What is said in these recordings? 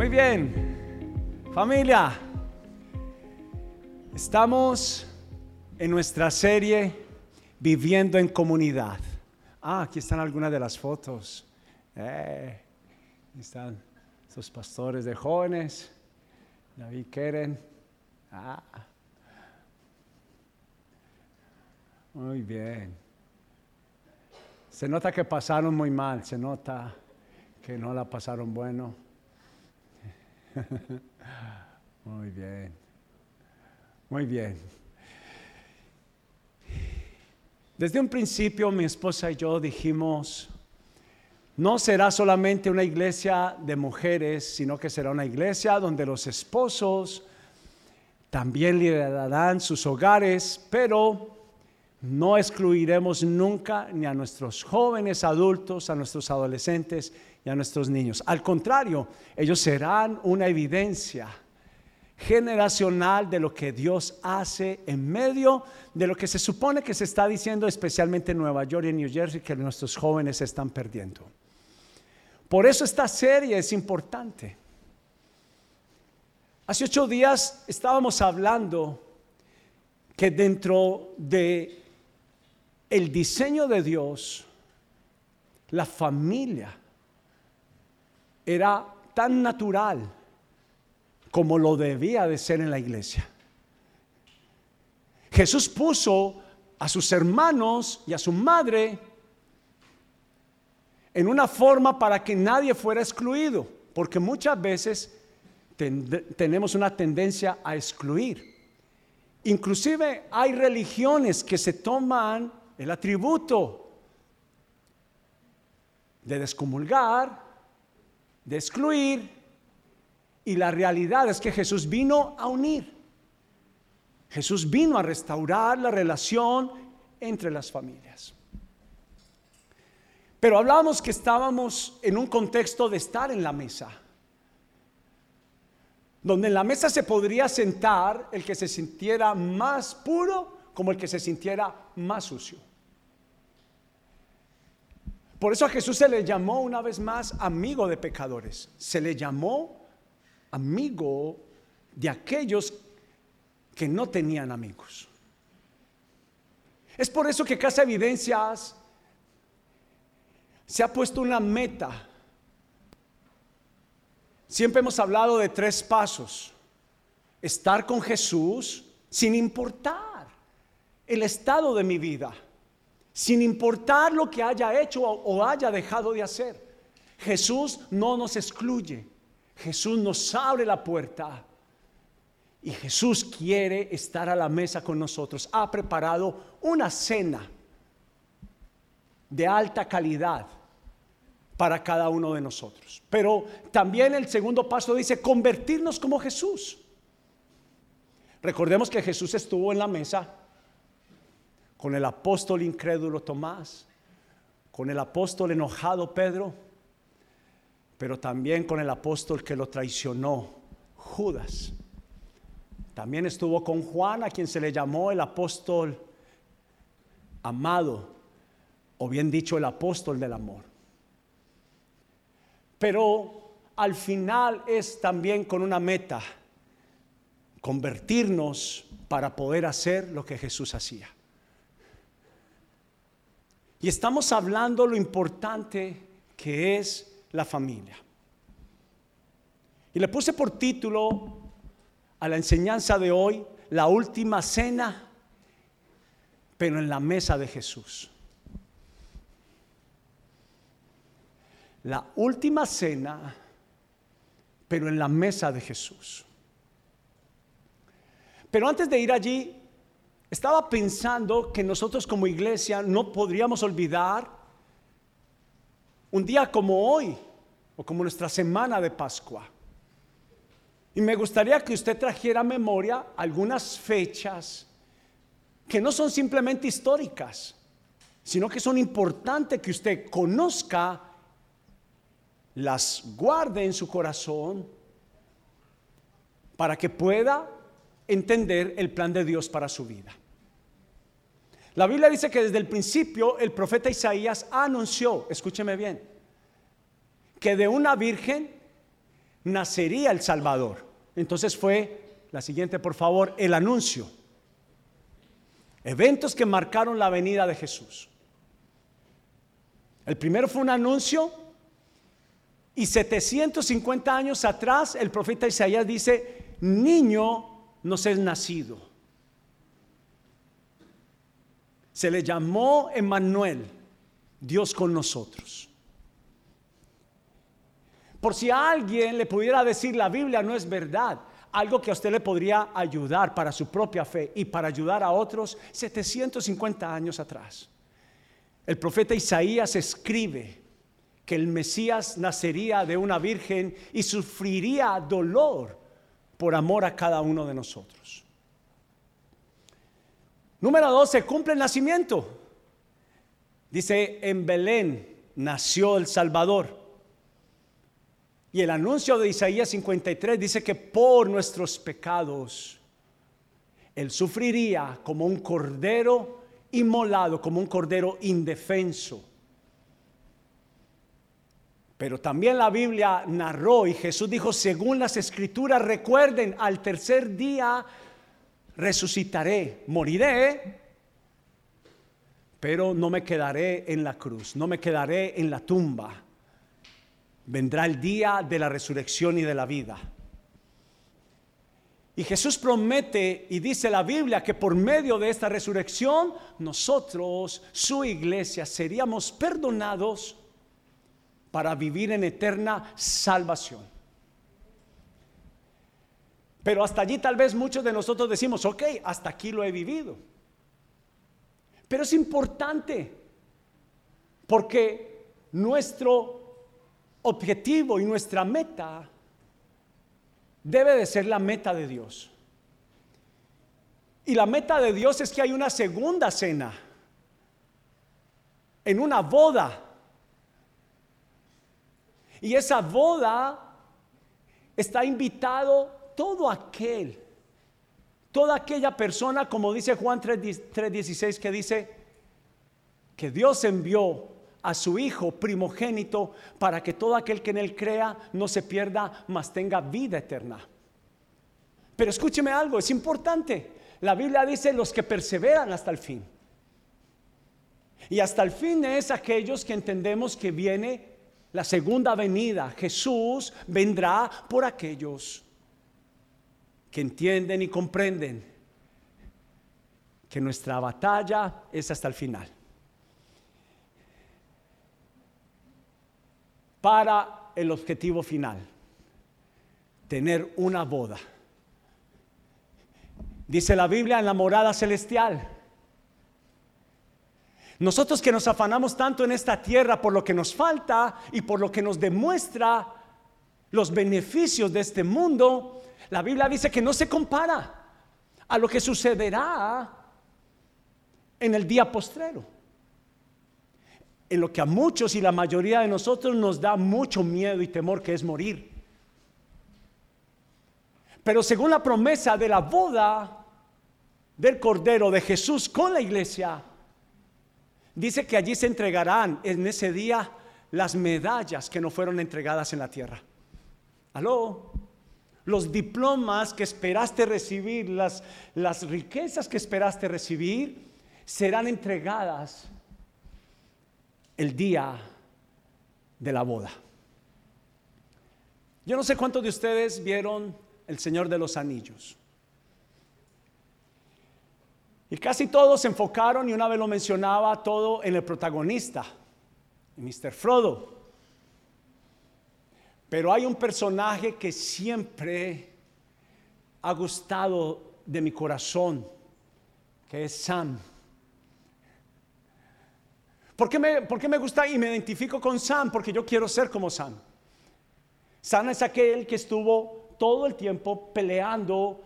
Muy bien, familia, estamos en nuestra serie Viviendo en Comunidad. Ah, aquí están algunas de las fotos. Eh, están esos pastores de jóvenes. David Keren. Ah. Muy bien. Se nota que pasaron muy mal, se nota que no la pasaron bueno. Muy bien. Muy bien. Desde un principio mi esposa y yo dijimos, no será solamente una iglesia de mujeres, sino que será una iglesia donde los esposos también liderarán sus hogares, pero no excluiremos nunca ni a nuestros jóvenes adultos, a nuestros adolescentes y a nuestros niños. Al contrario, ellos serán una evidencia generacional de lo que Dios hace en medio de lo que se supone que se está diciendo especialmente en Nueva York y en New Jersey que nuestros jóvenes están perdiendo. Por eso esta serie es importante. Hace ocho días estábamos hablando que dentro de el diseño de Dios, la familia era tan natural como lo debía de ser en la iglesia. Jesús puso a sus hermanos y a su madre en una forma para que nadie fuera excluido, porque muchas veces tenemos una tendencia a excluir. Inclusive hay religiones que se toman el atributo de descomulgar de excluir, y la realidad es que Jesús vino a unir. Jesús vino a restaurar la relación entre las familias. Pero hablábamos que estábamos en un contexto de estar en la mesa, donde en la mesa se podría sentar el que se sintiera más puro como el que se sintiera más sucio. Por eso a Jesús se le llamó una vez más amigo de pecadores. Se le llamó amigo de aquellos que no tenían amigos. Es por eso que Casa Evidencias se ha puesto una meta. Siempre hemos hablado de tres pasos. Estar con Jesús sin importar el estado de mi vida sin importar lo que haya hecho o haya dejado de hacer. Jesús no nos excluye, Jesús nos abre la puerta y Jesús quiere estar a la mesa con nosotros. Ha preparado una cena de alta calidad para cada uno de nosotros. Pero también el segundo paso dice convertirnos como Jesús. Recordemos que Jesús estuvo en la mesa con el apóstol incrédulo Tomás, con el apóstol enojado Pedro, pero también con el apóstol que lo traicionó, Judas. También estuvo con Juan, a quien se le llamó el apóstol amado, o bien dicho, el apóstol del amor. Pero al final es también con una meta, convertirnos para poder hacer lo que Jesús hacía. Y estamos hablando lo importante que es la familia. Y le puse por título a la enseñanza de hoy, la última cena, pero en la mesa de Jesús. La última cena, pero en la mesa de Jesús. Pero antes de ir allí, estaba pensando que nosotros como iglesia no podríamos olvidar un día como hoy o como nuestra semana de Pascua. Y me gustaría que usted trajera a memoria algunas fechas que no son simplemente históricas, sino que son importantes que usted conozca, las guarde en su corazón para que pueda entender el plan de Dios para su vida. La Biblia dice que desde el principio el profeta Isaías anunció, escúcheme bien, que de una virgen nacería el Salvador. Entonces fue, la siguiente por favor, el anuncio. Eventos que marcaron la venida de Jesús. El primero fue un anuncio y 750 años atrás el profeta Isaías dice, niño nos es nacido. Se le llamó Emmanuel, Dios con nosotros. Por si a alguien le pudiera decir la Biblia no es verdad, algo que a usted le podría ayudar para su propia fe y para ayudar a otros 750 años atrás. El profeta Isaías escribe que el Mesías nacería de una virgen y sufriría dolor por amor a cada uno de nosotros. Número dos, se cumple el nacimiento. Dice, en Belén nació el Salvador. Y el anuncio de Isaías 53 dice que por nuestros pecados Él sufriría como un cordero inmolado, como un cordero indefenso. Pero también la Biblia narró y Jesús dijo, según las escrituras, recuerden, al tercer día resucitaré, moriré, pero no me quedaré en la cruz, no me quedaré en la tumba vendrá el día de la resurrección y de la vida. Y Jesús promete y dice la Biblia que por medio de esta resurrección nosotros, su iglesia, seríamos perdonados para vivir en eterna salvación. Pero hasta allí tal vez muchos de nosotros decimos, ok, hasta aquí lo he vivido. Pero es importante porque nuestro objetivo y nuestra meta debe de ser la meta de Dios. Y la meta de Dios es que hay una segunda cena, en una boda. Y esa boda está invitado todo aquel, toda aquella persona, como dice Juan 3.16, que dice que Dios envió a su Hijo primogénito para que todo aquel que en Él crea no se pierda, mas tenga vida eterna. Pero escúcheme algo, es importante. La Biblia dice los que perseveran hasta el fin. Y hasta el fin es aquellos que entendemos que viene la segunda venida. Jesús vendrá por aquellos que entienden y comprenden que nuestra batalla es hasta el final. para el objetivo final, tener una boda. Dice la Biblia en la morada celestial. Nosotros que nos afanamos tanto en esta tierra por lo que nos falta y por lo que nos demuestra los beneficios de este mundo, la Biblia dice que no se compara a lo que sucederá en el día postrero en lo que a muchos y la mayoría de nosotros nos da mucho miedo y temor, que es morir. Pero según la promesa de la boda del Cordero de Jesús con la iglesia, dice que allí se entregarán en ese día las medallas que no fueron entregadas en la tierra. Aló, los diplomas que esperaste recibir, las, las riquezas que esperaste recibir, serán entregadas el día de la boda. Yo no sé cuántos de ustedes vieron El Señor de los Anillos. Y casi todos se enfocaron, y una vez lo mencionaba, todo en el protagonista, Mr. Frodo. Pero hay un personaje que siempre ha gustado de mi corazón, que es Sam. ¿Por qué, me, gusta y me identifico con Sam? Porque yo quiero ser como Sam. Sam es aquel que estuvo todo el tiempo peleando,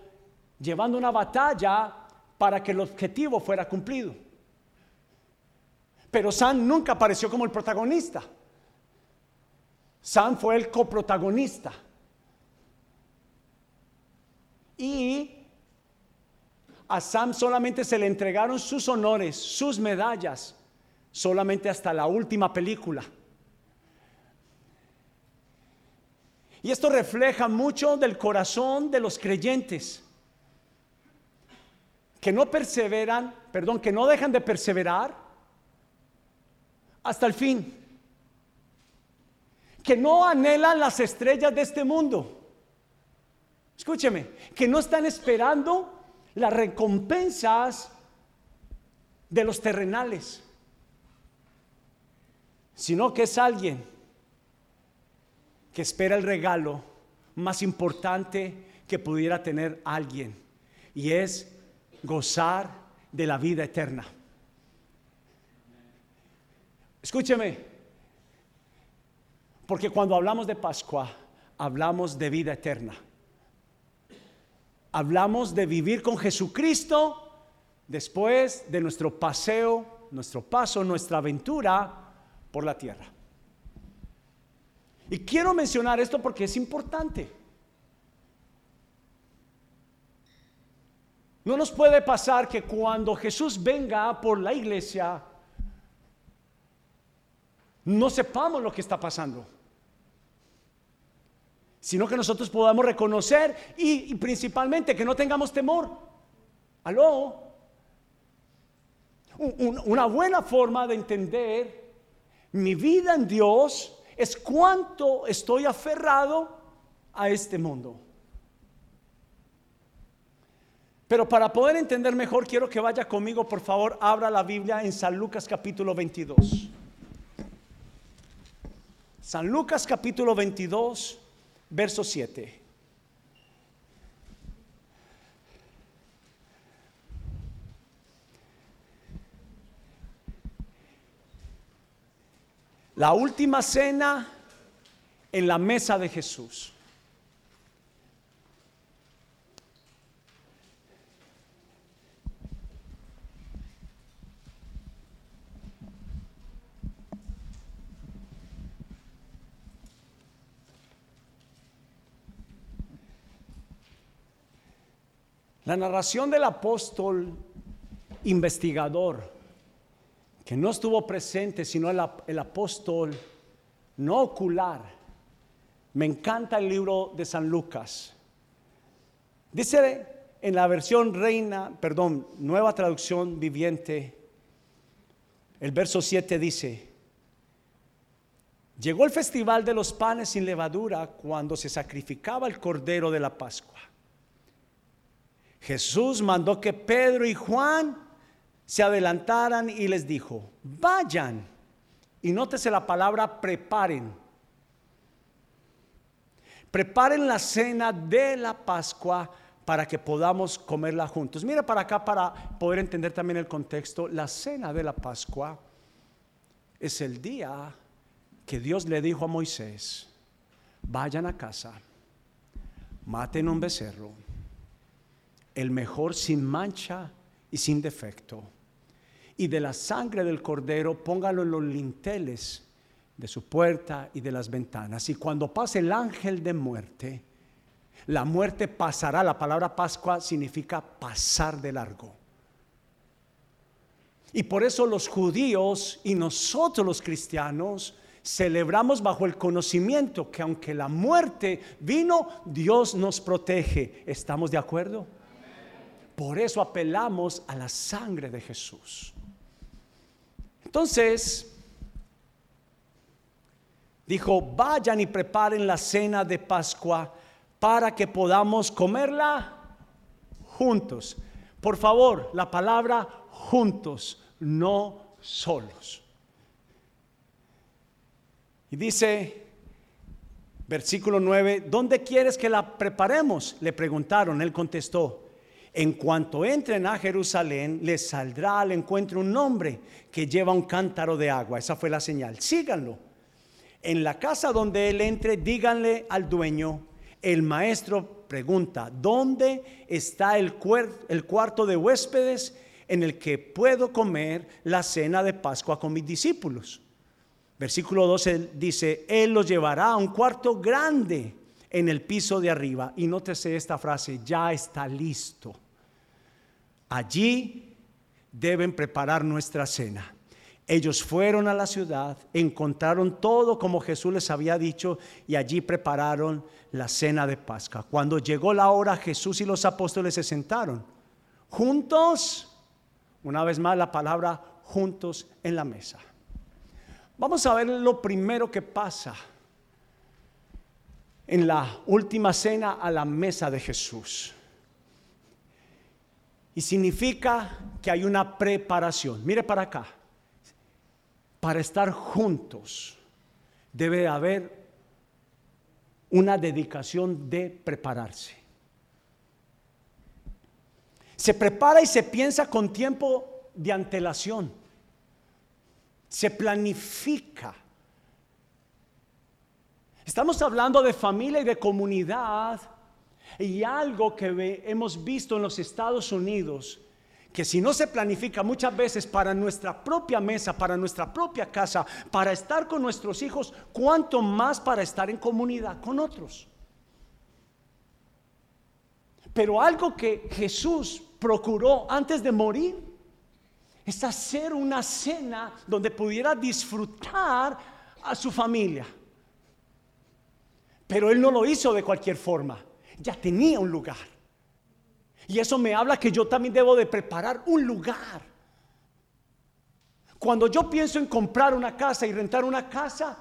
llevando una batalla para que el objetivo fuera cumplido. Pero Sam nunca apareció como el protagonista. Sam fue el coprotagonista. Y a Sam solamente se le entregaron sus honores, sus medallas, solamente hasta la última película. Y esto refleja mucho del corazón de los creyentes, que no perseveran, perdón, que no dejan de perseverar hasta el fin, que no anhelan las estrellas de este mundo. Escúcheme, que no están esperando las recompensas de los terrenales, sino que es alguien que espera el regalo más importante que pudiera tener alguien, y es gozar de la vida eterna. Escúcheme, porque cuando hablamos de Pascua, hablamos de vida eterna. Hablamos de vivir con Jesucristo después de nuestro paseo, nuestro paso, nuestra aventura por la tierra. Y quiero mencionar esto porque es importante. No nos puede pasar que cuando Jesús venga por la iglesia, no sepamos lo que está pasando, sino que nosotros podamos reconocer y, principalmente que no tengamos temor. Aló. una buena forma de entender mi vida en Dios es cuánto estoy aferrado a este mundo. Pero para poder entender mejor, quiero que vaya conmigo, por favor, abra la Biblia en San Lucas capítulo 22. San Lucas capítulo 22, verso 7. La última cena en la mesa de Jesús. La narración del apóstol investigador, que no estuvo presente, sino el, apóstol no ocular. Me encanta el libro de San Lucas. Dice en la versión reina, perdón, nueva traducción viviente, el verso 7 dice, llegó el festival de los panes sin levadura cuando se sacrificaba el cordero de la Pascua. Jesús mandó que Pedro y Juan se adelantaran y les dijo, vayan. Y nótese la palabra preparen. Preparen la cena de la Pascua para que podamos comerla juntos. Mira para acá para poder entender también el contexto. La cena de la Pascua es el día que Dios le dijo a Moisés, vayan a casa, maten un becerro el mejor sin mancha y sin defecto. Y de la sangre del cordero póngalo en los linteles de su puerta y de las ventanas. Y cuando pase el ángel de muerte, la muerte pasará. La palabra Pascua significa pasar de largo. Y por eso los judíos y nosotros los cristianos celebramos bajo el conocimiento que aunque la muerte vino, Dios nos protege. ¿Estamos de acuerdo? Por eso apelamos a la sangre de Jesús. Entonces, dijo, vayan y preparen la cena de Pascua para que podamos comerla juntos. Por favor, la palabra juntos, no solos. Y dice, versículo 9, ¿dónde quieres que la preparemos? Le preguntaron, él contestó, en cuanto entren a Jerusalén, les saldrá al encuentro un hombre que lleva un cántaro de agua. Esa fue la señal. Síganlo. En la casa donde él entre, díganle al dueño, el maestro pregunta, ¿dónde está el, el cuarto de huéspedes en el que puedo comer la cena de Pascua con mis discípulos? Versículo 12 dice, Él los llevará a un cuarto grande en el piso de arriba. Y nótese esta frase, ya está listo. Allí deben preparar nuestra cena. Ellos fueron a la ciudad, encontraron todo como Jesús les había dicho y allí prepararon la cena de Pascua. Cuando llegó la hora, Jesús y los apóstoles se sentaron juntos, una vez más la palabra juntos en la mesa. Vamos a ver lo primero que pasa en la última cena a la mesa de Jesús. Y significa que hay una preparación. Mire para acá. Para estar juntos debe haber una dedicación de prepararse. Se prepara y se piensa con tiempo de antelación. Se planifica. Estamos hablando de familia y de comunidad y algo que hemos visto en los Estados Unidos, que si no se planifica muchas veces para nuestra propia mesa, para nuestra propia casa, para estar con nuestros hijos, cuanto más para estar en comunidad con otros. Pero algo que Jesús procuró antes de morir es hacer una cena donde pudiera disfrutar a su familia. Pero él no lo hizo de cualquier forma ya tenía un lugar. Y eso me habla que yo también debo de preparar un lugar. Cuando yo pienso en comprar una casa y rentar una casa,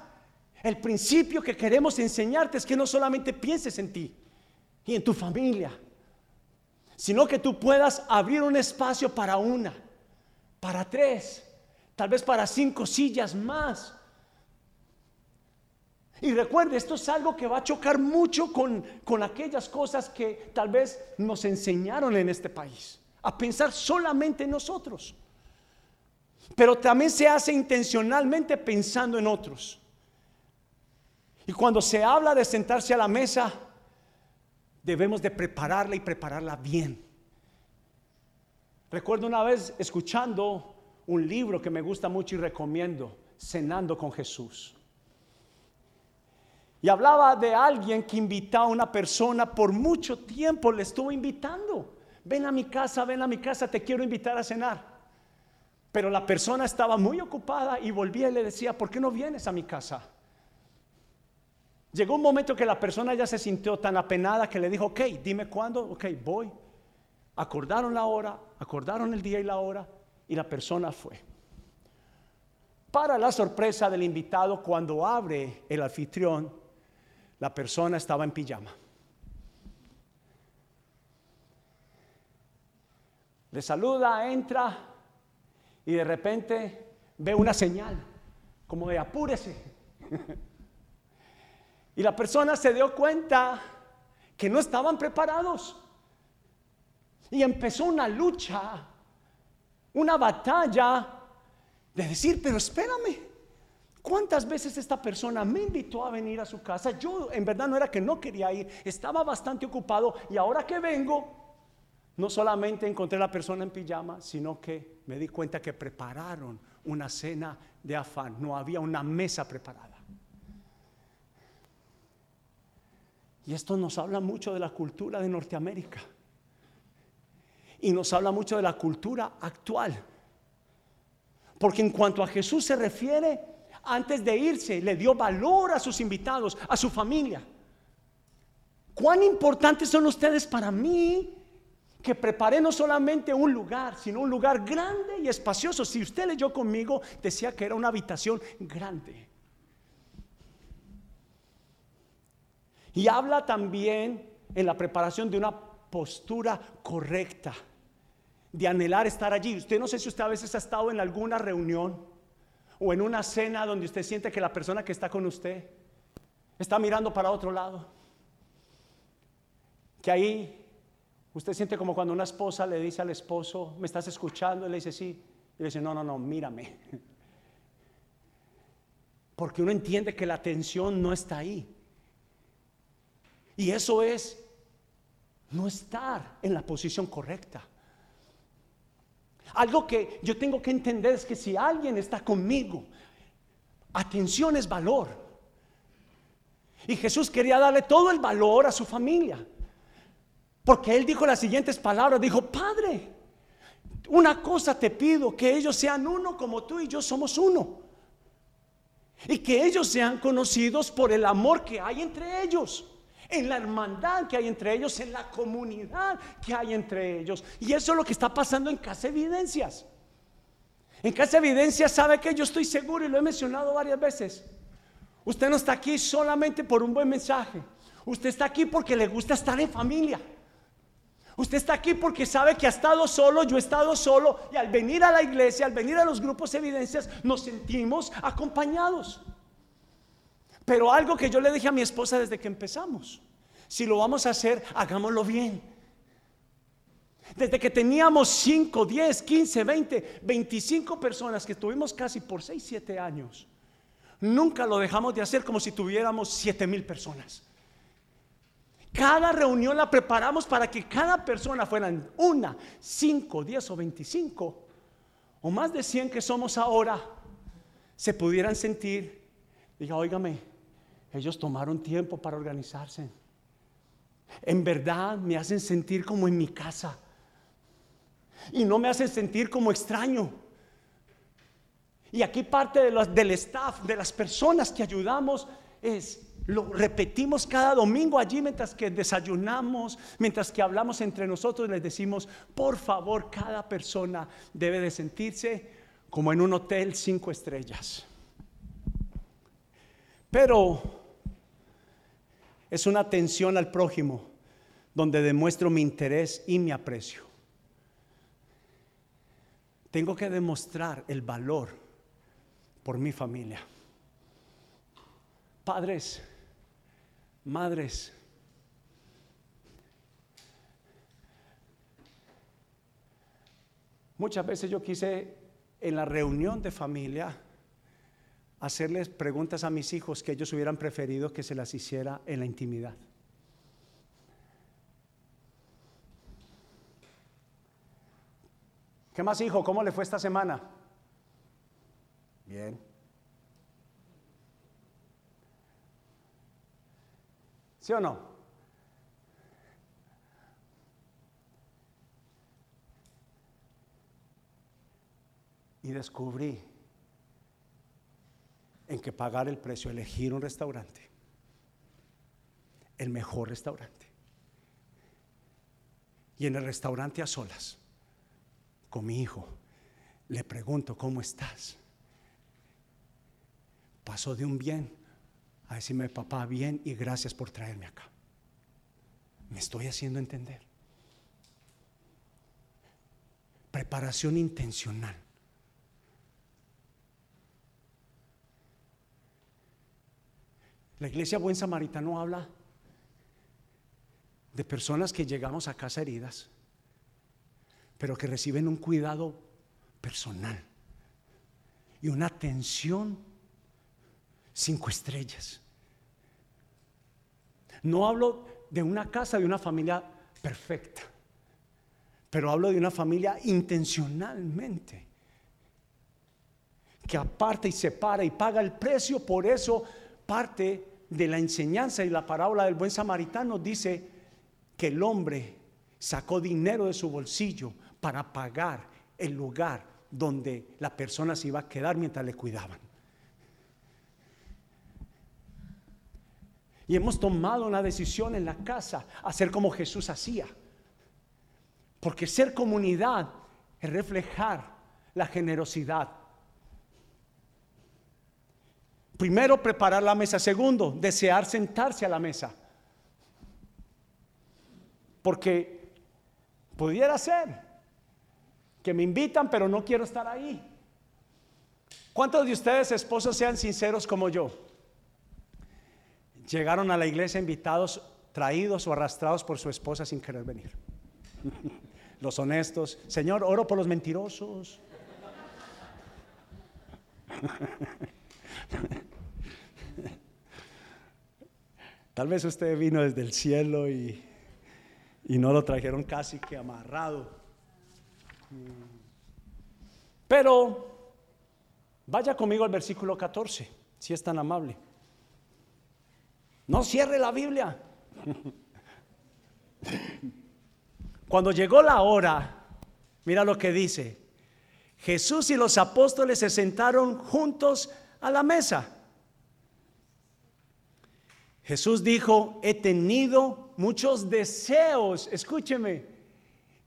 el principio que queremos enseñarte es que no solamente pienses en ti y en tu familia, sino que tú puedas abrir un espacio para una, para tres, tal vez para cinco sillas más y recuerde, esto es algo que va a chocar mucho con, con aquellas cosas que tal vez nos enseñaron en este país, a pensar solamente en nosotros. Pero también se hace intencionalmente pensando en otros. Y cuando se habla de sentarse a la mesa, debemos de prepararla y prepararla bien. Recuerdo una vez escuchando un libro que me gusta mucho y recomiendo, Cenando con Jesús. Y hablaba de alguien que invitaba a una persona por mucho tiempo, le estuvo invitando. Ven a mi casa, ven a mi casa, te quiero invitar a cenar. Pero la persona estaba muy ocupada y volvía y le decía, ¿por qué no vienes a mi casa? Llegó un momento que la persona ya se sintió tan apenada que le dijo, ok, dime cuándo, ok, voy. Acordaron la hora, acordaron el día y la hora y la persona fue. Para la sorpresa del invitado, cuando abre el anfitrión, la persona estaba en pijama. Le saluda, entra y de repente ve una señal como de apúrese. y la persona se dio cuenta que no estaban preparados. Y empezó una lucha, una batalla de decir, pero espérame, ¿Cuántas veces esta persona me invitó a venir a su casa? Yo en verdad no era que no quería ir, estaba bastante ocupado y ahora que vengo, no solamente encontré a la persona en pijama, sino que me di cuenta que prepararon una cena de afán, no había una mesa preparada. Y esto nos habla mucho de la cultura de Norteamérica. Y nos habla mucho de la cultura actual. Porque en cuanto a Jesús se refiere, antes de irse, le dio valor a sus invitados, a su familia. ¿Cuán importantes son ustedes para mí? Que preparé no solamente un lugar, sino un lugar grande y espacioso. Si usted leyó conmigo, decía que era una habitación grande. Y habla también en la preparación de una postura correcta, de anhelar estar allí. Usted no sé si usted a veces ha estado en alguna reunión o en una cena donde usted siente que la persona que está con usted está mirando para otro lado. Que ahí usted siente como cuando una esposa le dice al esposo, ¿me estás escuchando? Y le dice, sí. Y le dice, no, no, no, mírame. Porque uno entiende que la atención no está ahí. Y eso es no estar en la posición correcta. Algo que yo tengo que entender es que si alguien está conmigo, atención es valor. Y Jesús quería darle todo el valor a su familia. Porque él dijo las siguientes palabras, dijo, Padre, Una cosa te pido, que ellos sean uno como tú y yo somos uno. Y que ellos sean conocidos por el amor que hay entre ellos, en la hermandad que hay entre ellos, en la comunidad que hay entre ellos. Y eso es lo que está pasando en Casa Evidencias. En Casa Evidencias sabe que yo estoy seguro y lo he mencionado varias veces. Usted no está aquí solamente por un buen mensaje. Usted está aquí porque le gusta estar en familia. Usted está aquí porque sabe que ha estado solo, yo he estado solo y al venir a la iglesia, al venir a los grupos evidencias, nos sentimos acompañados. Pero algo que yo le dije a mi esposa desde que empezamos, si lo vamos a hacer, hagámoslo bien. Desde que teníamos 5, 10, 15, 20, 25 personas que estuvimos casi por 6, 7 años, nunca lo dejamos de hacer como si tuviéramos 7 mil personas. Cada reunión la preparamos para que cada persona fueran una, cinco, diez o veinticinco, o más de cien que somos ahora, se pudieran sentir, diga, óigame, ellos tomaron tiempo para organizarse. En verdad me hacen sentir como en mi casa. Y no me hacen sentir como extraño. Y aquí parte de los, del staff, de las personas que ayudamos, es lo repetimos cada domingo allí mientras que desayunamos, mientras que hablamos entre nosotros, les decimos, por favor, cada persona debe de sentirse como en un hotel cinco estrellas. Pero es una atención al prójimo donde demuestro mi interés y mi aprecio. Tengo que demostrar el valor por mi familia. Padres, madres. Muchas veces yo quise en la reunión de familia hacerles preguntas a mis hijos que ellos hubieran preferido que se las hiciera en la intimidad. ¿Qué más, hijo? ¿Cómo le fue esta semana? Bien. ¿Sí o no? Y descubrí en que pagar el precio, elegir un restaurante, el mejor restaurante. Y en el restaurante a solas, con mi hijo, le pregunto, ¿cómo estás? Pasó de un bien a decirme, papá, bien y gracias por traerme acá. Me estoy haciendo entender. Preparación intencional. La iglesia Buen Samaritano habla de personas que llegamos a casa heridas, pero que reciben un cuidado personal y una atención cinco estrellas. No hablo de una casa, de una familia perfecta, pero hablo de una familia intencionalmente, que aparte y separa y paga el precio, por eso parte de la enseñanza y la parábola del buen samaritano dice que el hombre sacó dinero de su bolsillo para pagar el lugar donde la persona se iba a quedar mientras le cuidaban. Y hemos tomado una decisión en la casa, hacer como Jesús hacía. Porque ser comunidad es reflejar la generosidad. Primero, preparar la mesa. Segundo, desear sentarse a la mesa. Porque pudiera ser que me invitan, pero no quiero estar ahí. ¿Cuántos de ustedes, esposos, sean sinceros como yo? llegaron a la iglesia invitados, traídos o arrastrados por su esposa sin querer venir. Los honestos, Señor, oro por los mentirosos. Tal vez usted vino desde el cielo y, y no lo trajeron casi que amarrado. Pero vaya conmigo al versículo 14, si es tan amable. No cierre la Biblia. Cuando llegó la hora Mira lo que dice. Jesús y los apóstoles se sentaron juntos a la mesa. Jesús dijo, he tenido muchos deseos, escúcheme,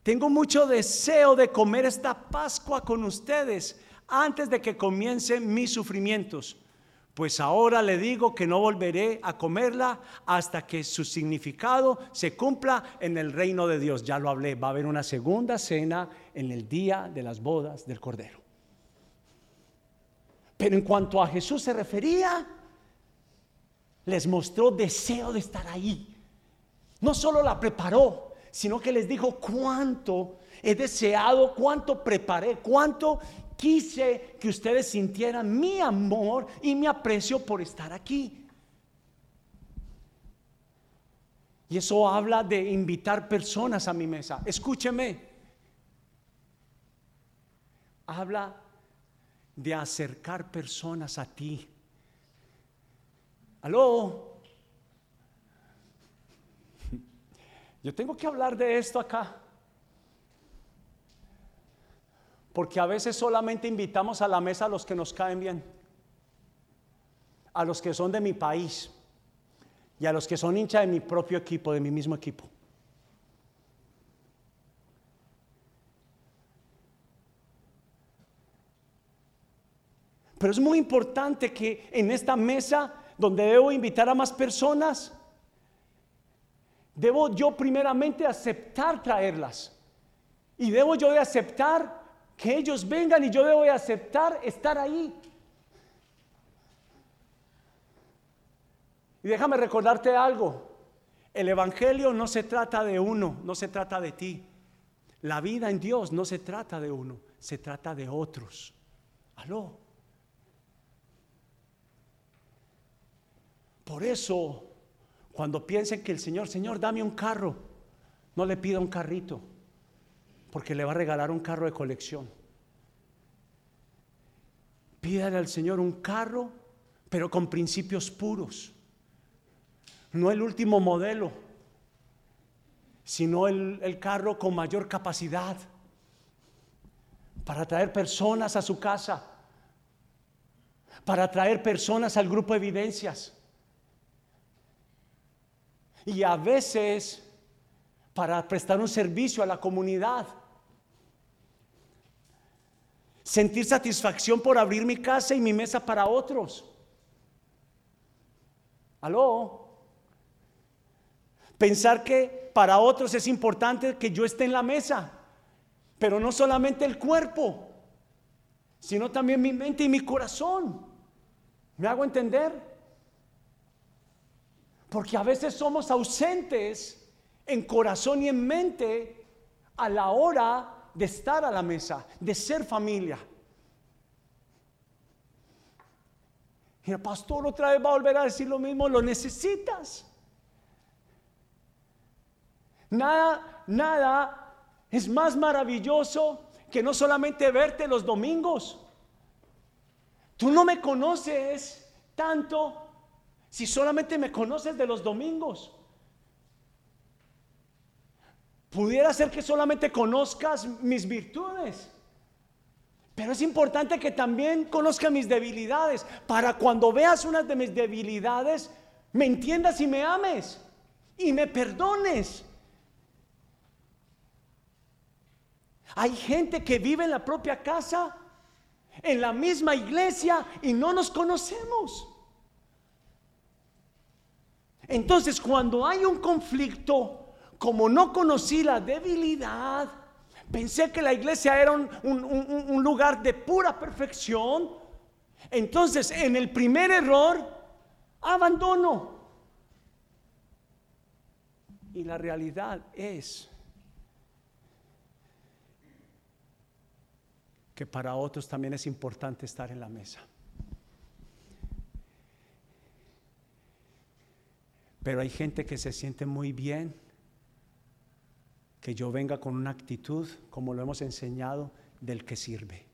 tengo mucho deseo de comer esta Pascua con ustedes antes de que comiencen mis sufrimientos. Pues ahora le digo que no volveré a comerla hasta que su significado se cumpla en el reino de Dios. Ya lo hablé, va a haber una segunda cena en el día de las bodas del Cordero. Pero en cuanto a Jesús se refería, les mostró deseo de estar ahí. No solo la preparó, sino que les dijo cuánto he deseado, cuánto preparé, cuánto quise que ustedes sintieran mi amor y mi aprecio por estar aquí. Y eso habla de invitar personas a mi mesa. Escúcheme. Habla de acercar personas a ti. Aló. Yo tengo que hablar de esto acá. Porque a veces solamente invitamos a la mesa a los que nos caen bien, a los que son de mi país y a los que son hincha de mi propio equipo, de mi mismo equipo. Pero es muy importante que en esta mesa donde debo invitar a más personas, debo yo primeramente aceptar traerlas. Y debo yo de aceptar que ellos vengan y yo debo aceptar estar ahí. Y déjame recordarte algo. El Evangelio no se trata de uno, no se trata de ti. La vida en Dios no se trata de uno, se trata de otros. Aló. Por eso, cuando piensen que el Señor, Señor, dame un carro, no le pida un carrito porque le va a regalar un carro de colección. Pídale al Señor un carro, pero con principios puros. No el último modelo, sino el, el carro con mayor capacidad para traer personas a su casa, para traer personas al grupo de evidencias. Y a veces para prestar un servicio a la comunidad sentir satisfacción por abrir mi casa y mi mesa para otros. Aló. Pensar que para otros es importante que yo esté en la mesa, pero no solamente el cuerpo, sino también mi mente y mi corazón. ¿Me hago entender? Porque a veces somos ausentes en corazón y en mente a la hora de estar a la mesa, de ser familia. Y el pastor otra vez va a volver a decir lo mismo, lo necesitas. Nada, nada es más maravilloso que no solamente verte los domingos. Tú no me conoces tanto si solamente me conoces de los domingos. Pudiera ser que solamente conozcas mis virtudes. Pero es importante que también conozcas mis debilidades. Para cuando veas una de mis debilidades, me entiendas y me ames. Y me perdones. Hay gente que vive en la propia casa, en la misma iglesia, y no nos conocemos. Entonces, cuando hay un conflicto, como no conocí la debilidad, pensé que la iglesia era un, lugar de pura perfección, entonces en el primer error, abandono. Y la realidad es que para otros también es importante estar en la mesa. Pero hay gente que se siente muy bien que yo venga con una actitud, como lo hemos enseñado, del que sirve.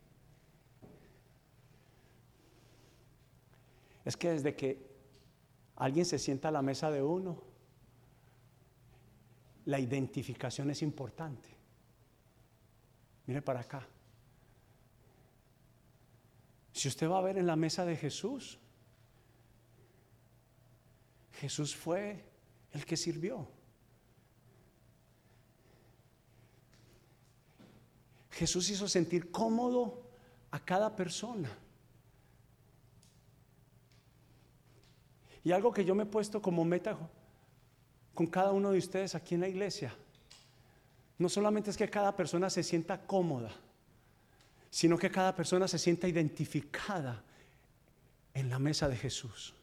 Es que desde que alguien se sienta a la mesa de uno, la identificación es importante. Mire para acá. Si usted va a ver en la mesa de Jesús, Jesús fue el que sirvió. Jesús hizo sentir cómodo a cada persona. Y algo que yo me he puesto como meta con cada uno de ustedes aquí en la iglesia, no solamente es que cada persona se sienta cómoda, sino que cada persona se sienta identificada en la mesa de Jesús.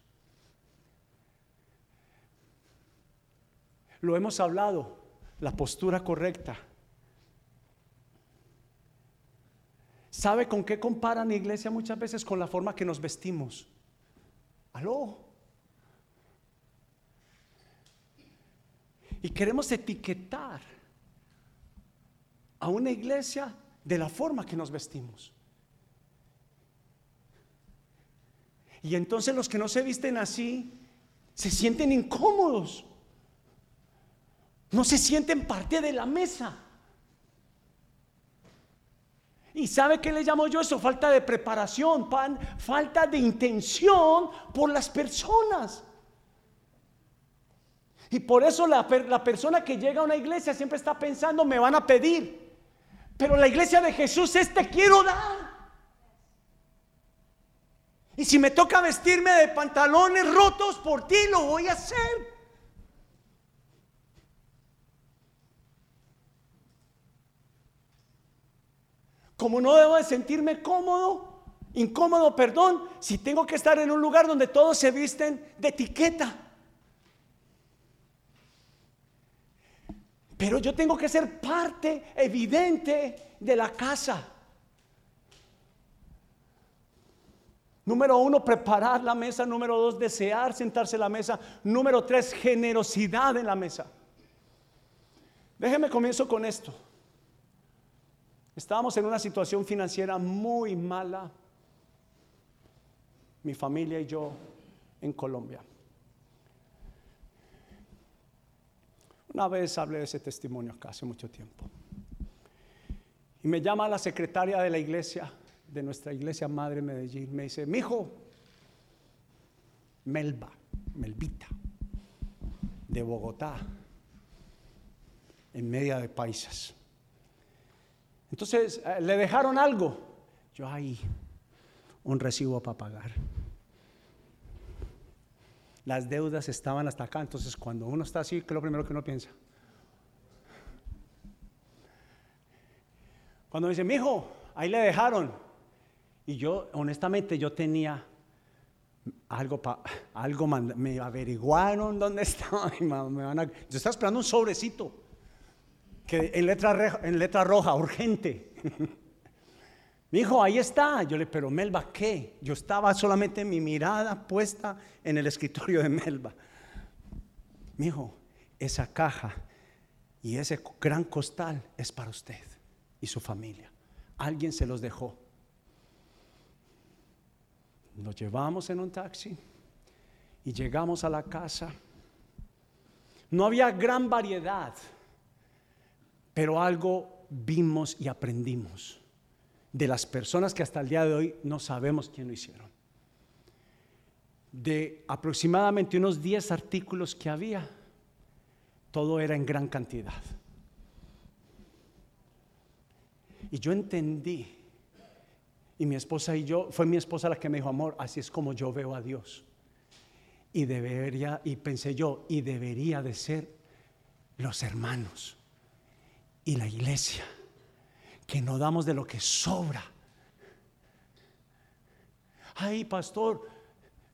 Lo hemos hablado, la postura correcta. ¿Sabe con qué comparan iglesia muchas veces? Con la forma que nos vestimos. Aló. Y queremos etiquetar a una iglesia de la forma que nos vestimos. Y entonces los que no se visten así se sienten incómodos. No se sienten parte de la mesa. ¿Y sabe qué le llamo yo eso? Falta de preparación, falta de intención por las personas. Y por eso la, la persona que llega a una iglesia siempre está pensando, me van a pedir. Pero la iglesia de Jesús es te quiero dar. Y si me toca vestirme de pantalones rotos por ti, lo voy a hacer. Como no debo de sentirme cómodo, incómodo, perdón, si tengo que estar en un lugar donde todos se visten de etiqueta. Pero yo tengo que ser parte evidente de la casa. Número uno, preparar la mesa. Número dos, desear sentarse a la mesa. Número tres, generosidad en la mesa. Déjeme comienzo con esto. Estábamos en una situación financiera muy mala, mi familia y yo, en Colombia. Una vez hablé de ese testimonio acá hace mucho tiempo. Y me llama la secretaria de la iglesia, de nuestra iglesia madre Medellín, me dice, mi hijo, Melba, Melvita, de Bogotá, en media de paisas. Entonces, eh, le dejaron algo. Yo ahí, un recibo para pagar las deudas estaban hasta acá. Entonces, cuando uno está así, ¿qué es lo primero que uno piensa? Cuando me dice, mi hijo, ahí le dejaron. Y yo, honestamente, yo tenía algo, pa, algo me averiguaron dónde estaba. Me van a, yo estaba esperando un sobrecito en letra, en letra roja, urgente. Mi hijo, ahí está. Yo le, pero Melba, ¿qué? Yo estaba solamente mi mirada puesta en el escritorio de Melba. Mi hijo, esa caja y ese gran costal es para usted y su familia. Alguien se los dejó. Nos llevamos en un taxi y llegamos a la casa. No había gran variedad, pero algo vimos y aprendimos de las personas que hasta el día de hoy no sabemos quién lo hicieron. De aproximadamente unos 10 artículos que había, todo era en gran cantidad. Y yo entendí, y mi esposa y yo, fue mi esposa la que me dijo, amor, así es como yo veo a Dios. Y debería, y pensé yo, y debería de ser los hermanos y la iglesia que no damos de lo que sobra. Ay, pastor,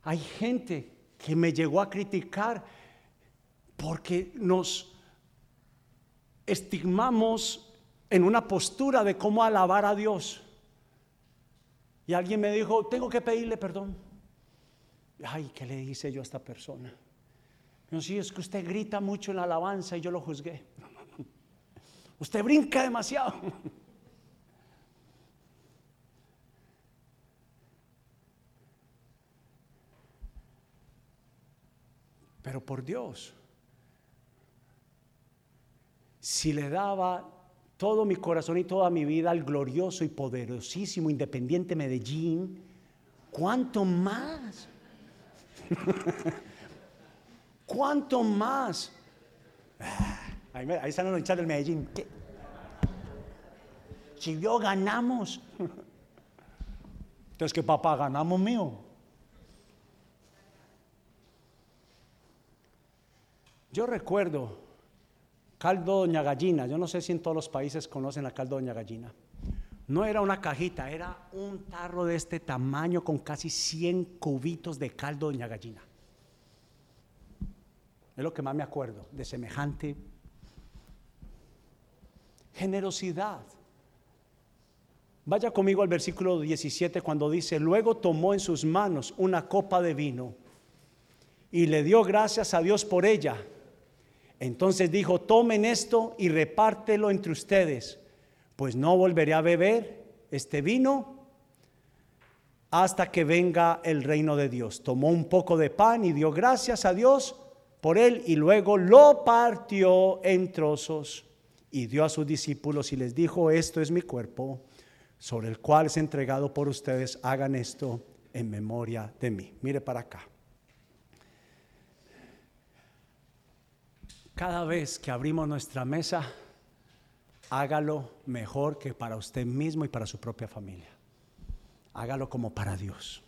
hay gente que me llegó a criticar porque nos estigmamos en una postura de cómo alabar a Dios. Y alguien me dijo, tengo que pedirle perdón. Ay, ¿qué le hice yo a esta persona? No, sí, es que usted grita mucho en la alabanza y yo lo juzgué. Usted brinca demasiado. pero por Dios. Si le daba todo mi corazón y toda mi vida al glorioso y poderosísimo independiente Medellín, ¿cuánto más? ¿Cuánto más? Ah, ahí, están los hinchas del Medellín. Si yo ganamos. Entonces, que papá ganamos mío. Yo recuerdo caldo doña gallina. Yo no sé si en todos los países conocen la caldo doña gallina. No era una cajita, era un tarro de este tamaño con casi 100 cubitos de caldo doña gallina. Es lo que más me acuerdo de semejante generosidad. Vaya conmigo al versículo 17 cuando dice, luego tomó en sus manos una copa de vino y le dio gracias a Dios por ella. Entonces dijo, tomen esto y repártelo entre ustedes, pues no volveré a beber este vino hasta que venga el reino de Dios. Tomó un poco de pan y dio gracias a Dios por él y luego lo partió en trozos y dio a sus discípulos y les dijo, esto es mi cuerpo sobre el cual es entregado por ustedes, hagan esto en memoria de mí. Mire para acá. Cada vez que abrimos nuestra mesa, hágalo mejor que para usted mismo y para su propia familia. Hágalo como para Dios.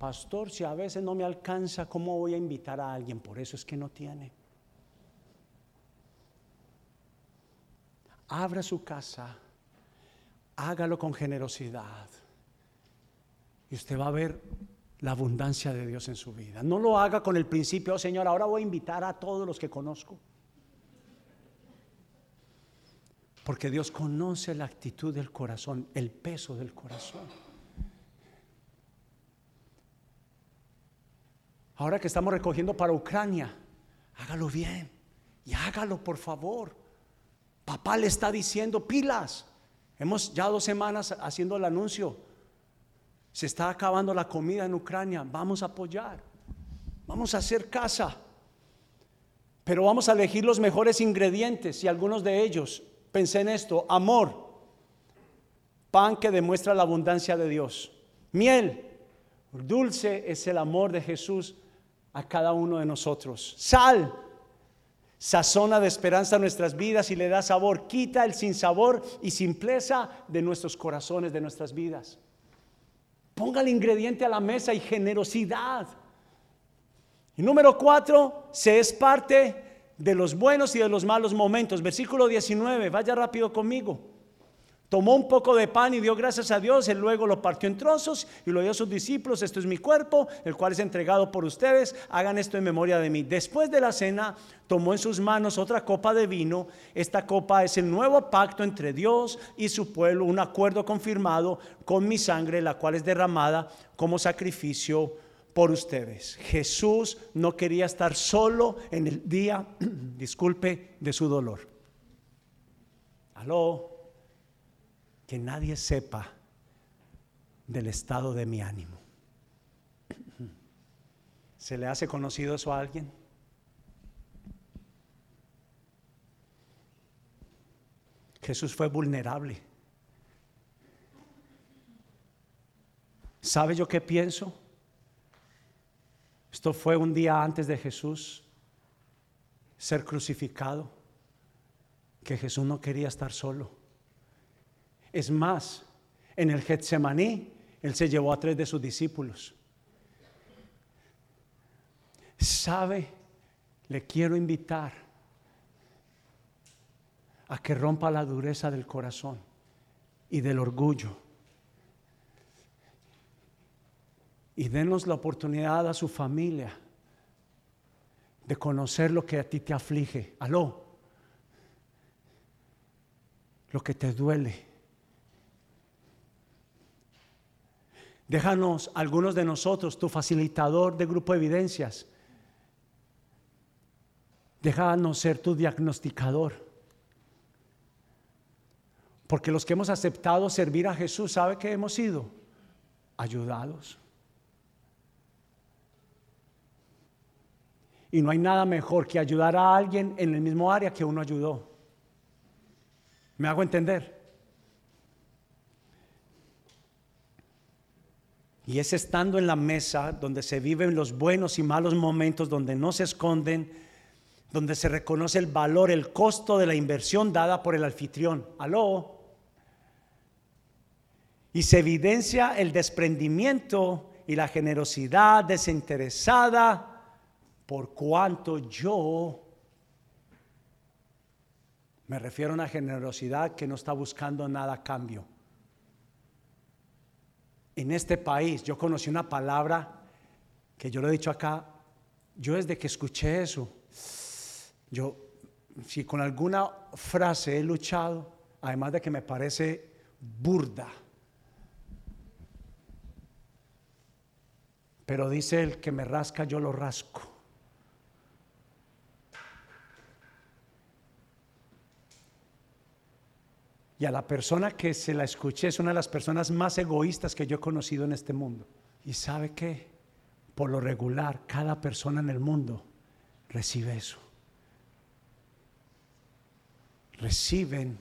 Pastor, si a veces no me alcanza, ¿cómo voy a invitar a alguien? Por eso es que no tiene. Abra su casa, hágalo con generosidad. Y usted va a ver la abundancia de Dios en su vida. No lo haga con el principio, oh Señor, ahora voy a invitar a todos los que conozco. Porque Dios conoce la actitud del corazón, el peso del corazón. Ahora que estamos recogiendo para Ucrania, hágalo bien y hágalo por favor. Papá le está diciendo pilas. Hemos ya dos semanas haciendo el anuncio. Se está acabando la comida en Ucrania. Vamos a apoyar. Vamos a hacer casa. Pero vamos a elegir los mejores ingredientes y algunos de ellos. Pensé en esto. Amor. Pan que demuestra la abundancia de Dios. Miel. Dulce es el amor de Jesús a cada uno de nosotros. Sal, sazona de esperanza nuestras vidas y le da sabor, quita el sinsabor y simpleza de nuestros corazones, de nuestras vidas. Ponga el ingrediente a la mesa y generosidad. Y número cuatro, se es parte de los buenos y de los malos momentos. Versículo 19, vaya rápido conmigo. Tomó un poco de pan y dio gracias a Dios, y luego lo partió en trozos y lo dio a sus discípulos, esto es mi cuerpo, el cual es entregado por ustedes, hagan esto en memoria de mí. Después de la cena, tomó en sus manos otra copa de vino, esta copa es el nuevo pacto entre Dios y su pueblo, un acuerdo confirmado con mi sangre, la cual es derramada como sacrificio por ustedes. Jesús no quería estar solo en el día, disculpe, de su dolor. Aló que nadie sepa del estado de mi ánimo. ¿Se le hace conocido eso a alguien? Jesús fue vulnerable. ¿Sabe yo qué pienso? Esto fue un día antes de Jesús ser crucificado, que Jesús no quería estar solo. Es más, en el Getsemaní, Él se llevó a tres de sus discípulos. ¿Sabe? Le quiero invitar a que rompa la dureza del corazón y del orgullo. Y denos la oportunidad a su familia de conocer lo que a ti te aflige. Aló. Lo que te duele Déjanos algunos de nosotros, tu facilitador de grupo de evidencias. Déjanos ser tu diagnosticador. Porque los que hemos aceptado servir a Jesús, ¿sabe que hemos sido? Ayudados. Y no hay nada mejor que ayudar a alguien en el mismo área que uno ayudó. ¿Me hago entender? Y es estando en la mesa donde se viven los buenos y malos momentos, donde no se esconden, donde se reconoce el valor, el costo de la inversión dada por el anfitrión. Aló. Y se evidencia el desprendimiento y la generosidad desinteresada por cuanto yo me refiero a una generosidad que no está buscando nada a cambio. En este país yo conocí una palabra que yo lo he dicho acá, yo desde que escuché eso, yo si con alguna frase he luchado, además de que me parece burda, pero dice el que me rasca, yo lo rasco. Y a la persona que se la escuché es una de las personas más egoístas que yo he conocido en este mundo. Y sabe que, por lo regular, cada persona en el mundo recibe eso. Reciben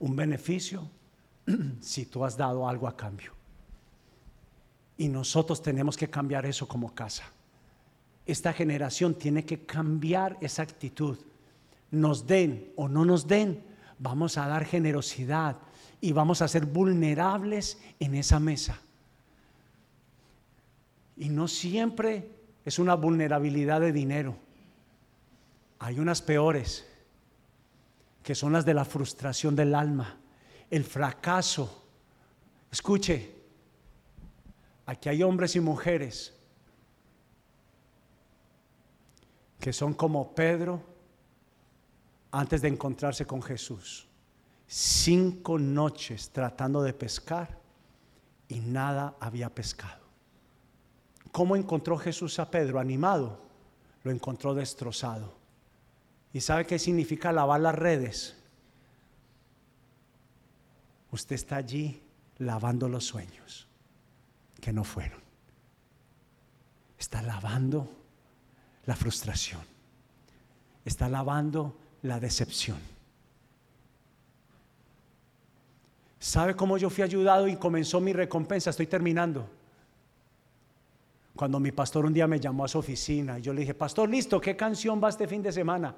un beneficio si tú has dado algo a cambio. Y nosotros tenemos que cambiar eso como casa. Esta generación tiene que cambiar esa actitud. Nos den o no nos den, vamos a dar generosidad y vamos a ser vulnerables en esa mesa. Y no siempre es una vulnerabilidad de dinero. Hay unas peores, que son las de la frustración del alma, el fracaso. Escuche, aquí hay hombres y mujeres que son como Pedro, antes de encontrarse con Jesús. Cinco noches tratando de pescar y nada había pescado. ¿Cómo encontró Jesús a Pedro? Animado. Lo encontró destrozado. ¿Y sabe qué significa lavar las redes? Usted está allí lavando los sueños que no fueron. Está lavando la frustración. Está lavando la decepción. ¿Sabe cómo yo fui ayudado y comenzó mi recompensa? Estoy terminando. Cuando mi pastor un día me llamó a su oficina y yo le dije, pastor, listo, ¿qué canción va este fin de semana?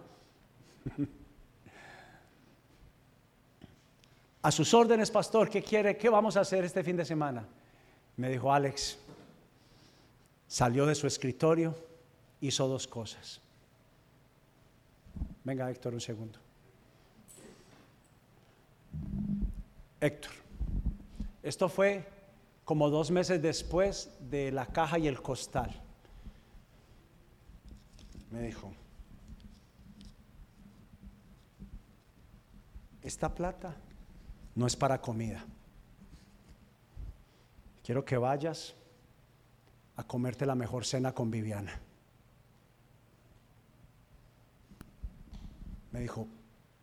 a sus órdenes, pastor, ¿qué quiere? ¿Qué vamos a hacer este fin de semana? Me dijo Alex, salió de su escritorio, hizo dos cosas. Venga, Héctor, un segundo. Héctor, esto fue como dos meses después de la caja y el costal. Me dijo, esta plata no es para comida. Quiero que vayas a comerte la mejor cena con Viviana. Dijo,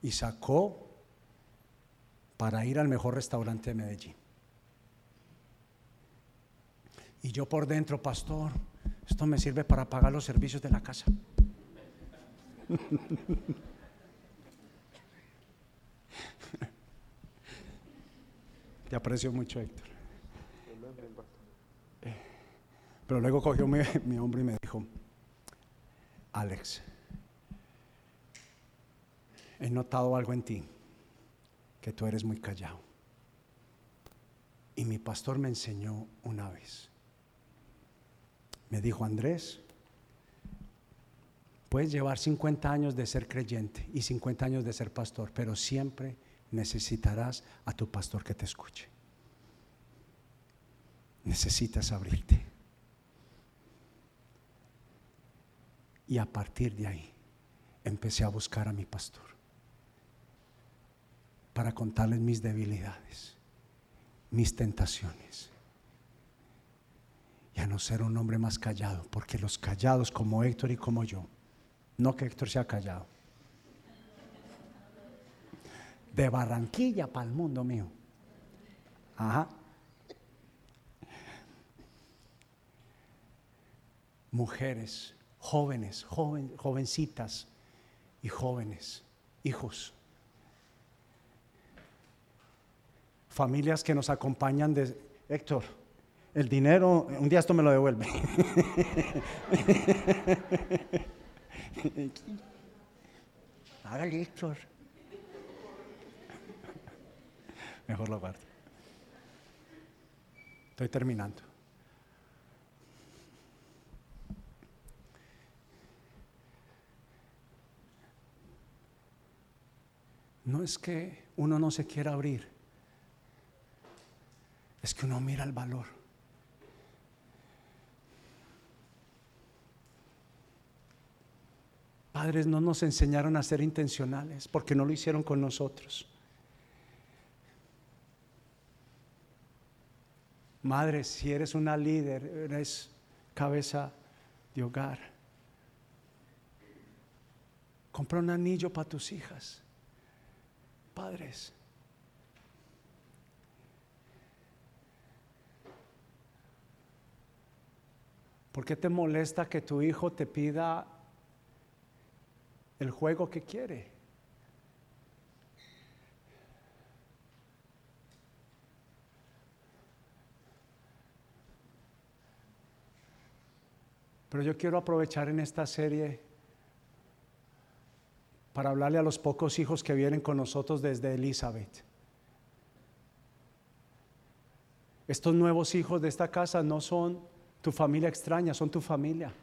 y sacó para ir al mejor restaurante de Medellín. Y yo por dentro, pastor, esto me sirve para pagar los servicios de la casa. Te aprecio mucho, Héctor. Pero luego cogió mi, mi hombro y me dijo, Alex, he notado algo en ti, que tú eres muy callado. Y mi pastor me enseñó una vez. Me dijo, Andrés, puedes llevar 50 años de ser creyente y 50 años de ser pastor, pero siempre necesitarás a tu pastor que te escuche. Necesitas abrirte. Y a partir de ahí empecé a buscar a mi pastor para contarles mis debilidades, mis tentaciones. Y a no ser un hombre más callado, porque los callados como Héctor y como yo, no que Héctor sea callado, de Barranquilla para el mundo mío. Ajá. Mujeres jóvenes, jovencitas y jóvenes, hijos. Familias que nos acompañan de Héctor. El dinero, un día esto me lo devuelve. Hágale, Héctor. Mejor lo guardo. Estoy terminando. No es que uno no se quiera abrir, es que uno mira el valor. Padres no nos enseñaron a ser intencionales porque no lo hicieron con nosotros. Madre, si eres una líder, eres cabeza de hogar. Compra un anillo para tus hijas padres. ¿Por qué te molesta que tu hijo te pida el juego que quiere? Pero yo quiero aprovechar en esta serie para hablarle a los pocos hijos que vienen con nosotros desde Elizabeth. Estos nuevos hijos de esta casa no son tu familia extraña, son tu familia.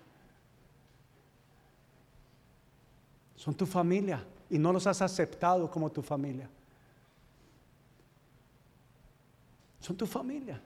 Son tu familia y no los has aceptado como tu familia. Son tu familia.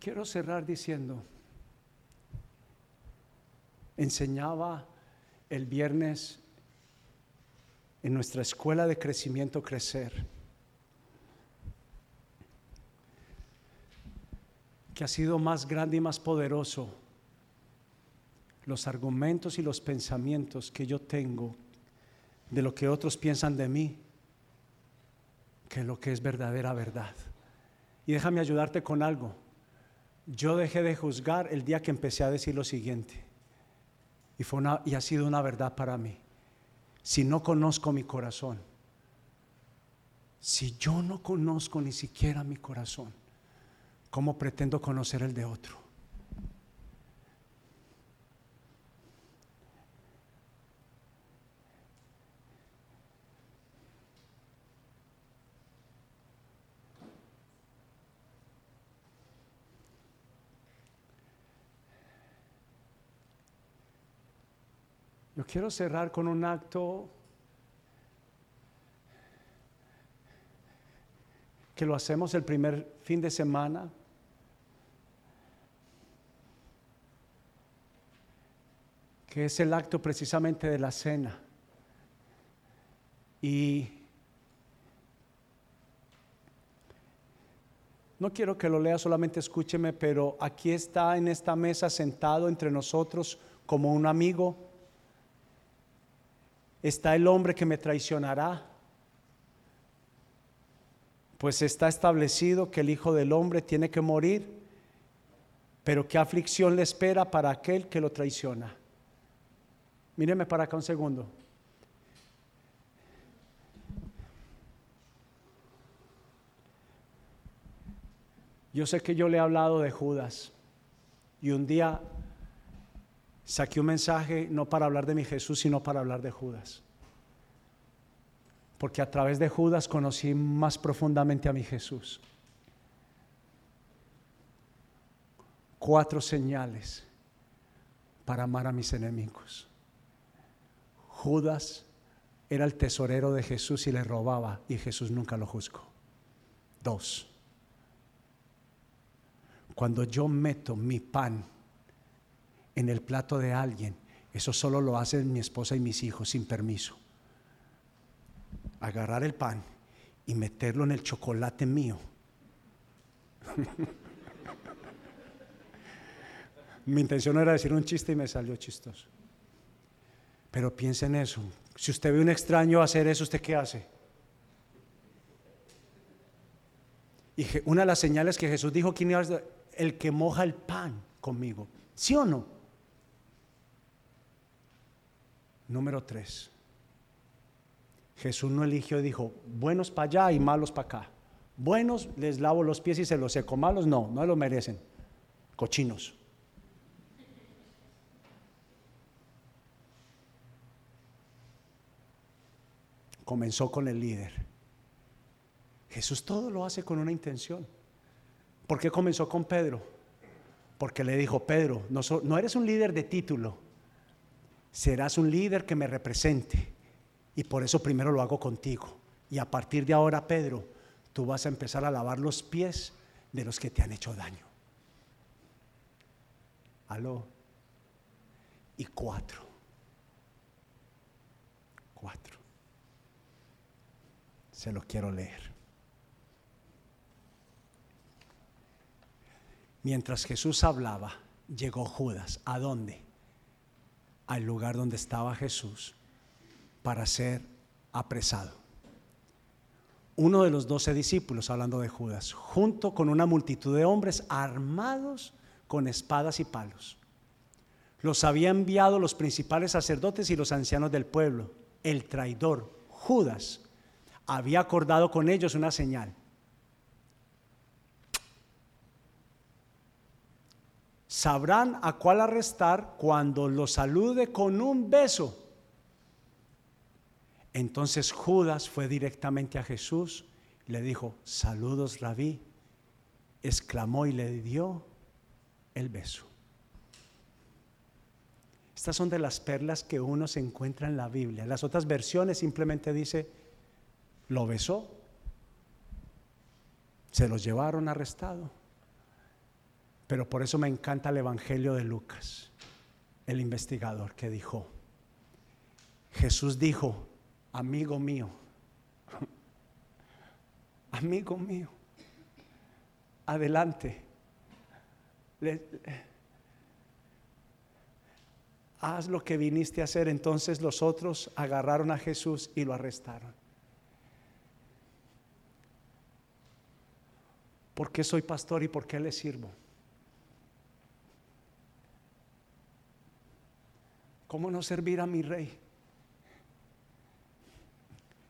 Quiero cerrar diciendo, enseñaba el viernes en nuestra escuela de crecimiento crecer, que ha sido más grande y más poderoso los argumentos y los pensamientos que yo tengo de lo que otros piensan de mí que lo que es verdadera verdad. Y déjame ayudarte con algo. Yo dejé de juzgar el día que empecé a decir lo siguiente. Y, fue una, y ha sido una verdad para mí. Si no conozco mi corazón, si yo no conozco ni siquiera mi corazón, ¿cómo pretendo conocer el de otro? Yo quiero cerrar con un acto que lo hacemos el primer fin de semana. que es el acto precisamente de la cena. Y no quiero que lo lea, solamente escúcheme, pero aquí está en esta mesa sentado entre nosotros como un amigo está el hombre que me traicionará. Pues está establecido que el Hijo del Hombre tiene que morir, pero qué aflicción le espera para aquel que lo traiciona. Míreme para acá un segundo. Yo sé que yo le he hablado de Judas y un día saqué un mensaje no para hablar de mi Jesús, sino para hablar de Judas. Porque a través de Judas conocí más profundamente a mi Jesús. Cuatro señales para amar a mis enemigos. Judas era el tesorero de Jesús y le robaba y Jesús nunca lo juzgó. Dos, cuando yo meto mi pan en el plato de alguien, eso solo lo hacen mi esposa y mis hijos sin permiso. Agarrar el pan y meterlo en el chocolate mío. Mi intención era decir un chiste y me salió chistoso. Pero piensa en eso. Si usted ve un extraño hacer eso, ¿usted qué hace? Y una de las señales que Jesús dijo, ¿quién el que moja el pan conmigo? ¿Sí o no? Número tres. Jesús no eligió y dijo, buenos para allá y malos para acá. Buenos les lavo los pies y se los seco. Malos no, no lo merecen. Cochinos. Comenzó con el líder. Jesús todo lo hace con una intención. ¿Por qué comenzó con Pedro? Porque le dijo, Pedro, no, no eres un líder de título, serás un líder que me represente. Y por eso primero lo hago contigo. Y a partir de ahora, Pedro, tú vas a empezar a lavar los pies de los que te han hecho daño. Aló. Y cuatro. Cuatro. Se lo quiero leer. Mientras Jesús hablaba, llegó Judas. ¿A dónde? Al lugar donde estaba Jesús para ser apresado. Uno de los doce discípulos, hablando de Judas, junto con una multitud de hombres armados con espadas y palos. Los había enviado los principales sacerdotes y los ancianos del pueblo. El traidor, Judas, había acordado con ellos una señal. Sabrán a cuál arrestar cuando lo salude con un beso. Entonces Judas fue directamente a Jesús, le dijo, saludos rabí, exclamó y le dio el beso. Estas son de las perlas que uno se encuentra en la Biblia. Las otras versiones simplemente dice, lo besó, se los llevaron arrestado. Pero por eso me encanta el Evangelio de Lucas, el investigador que dijo, Jesús dijo, amigo mío, amigo mío, adelante, haz lo que viniste a hacer. Entonces los otros agarraron a Jesús y lo arrestaron. ¿Por qué soy pastor y por qué le sirvo? ¿Cómo no servir a mi rey?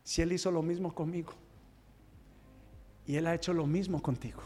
Si Él hizo lo mismo conmigo y Él ha hecho lo mismo contigo.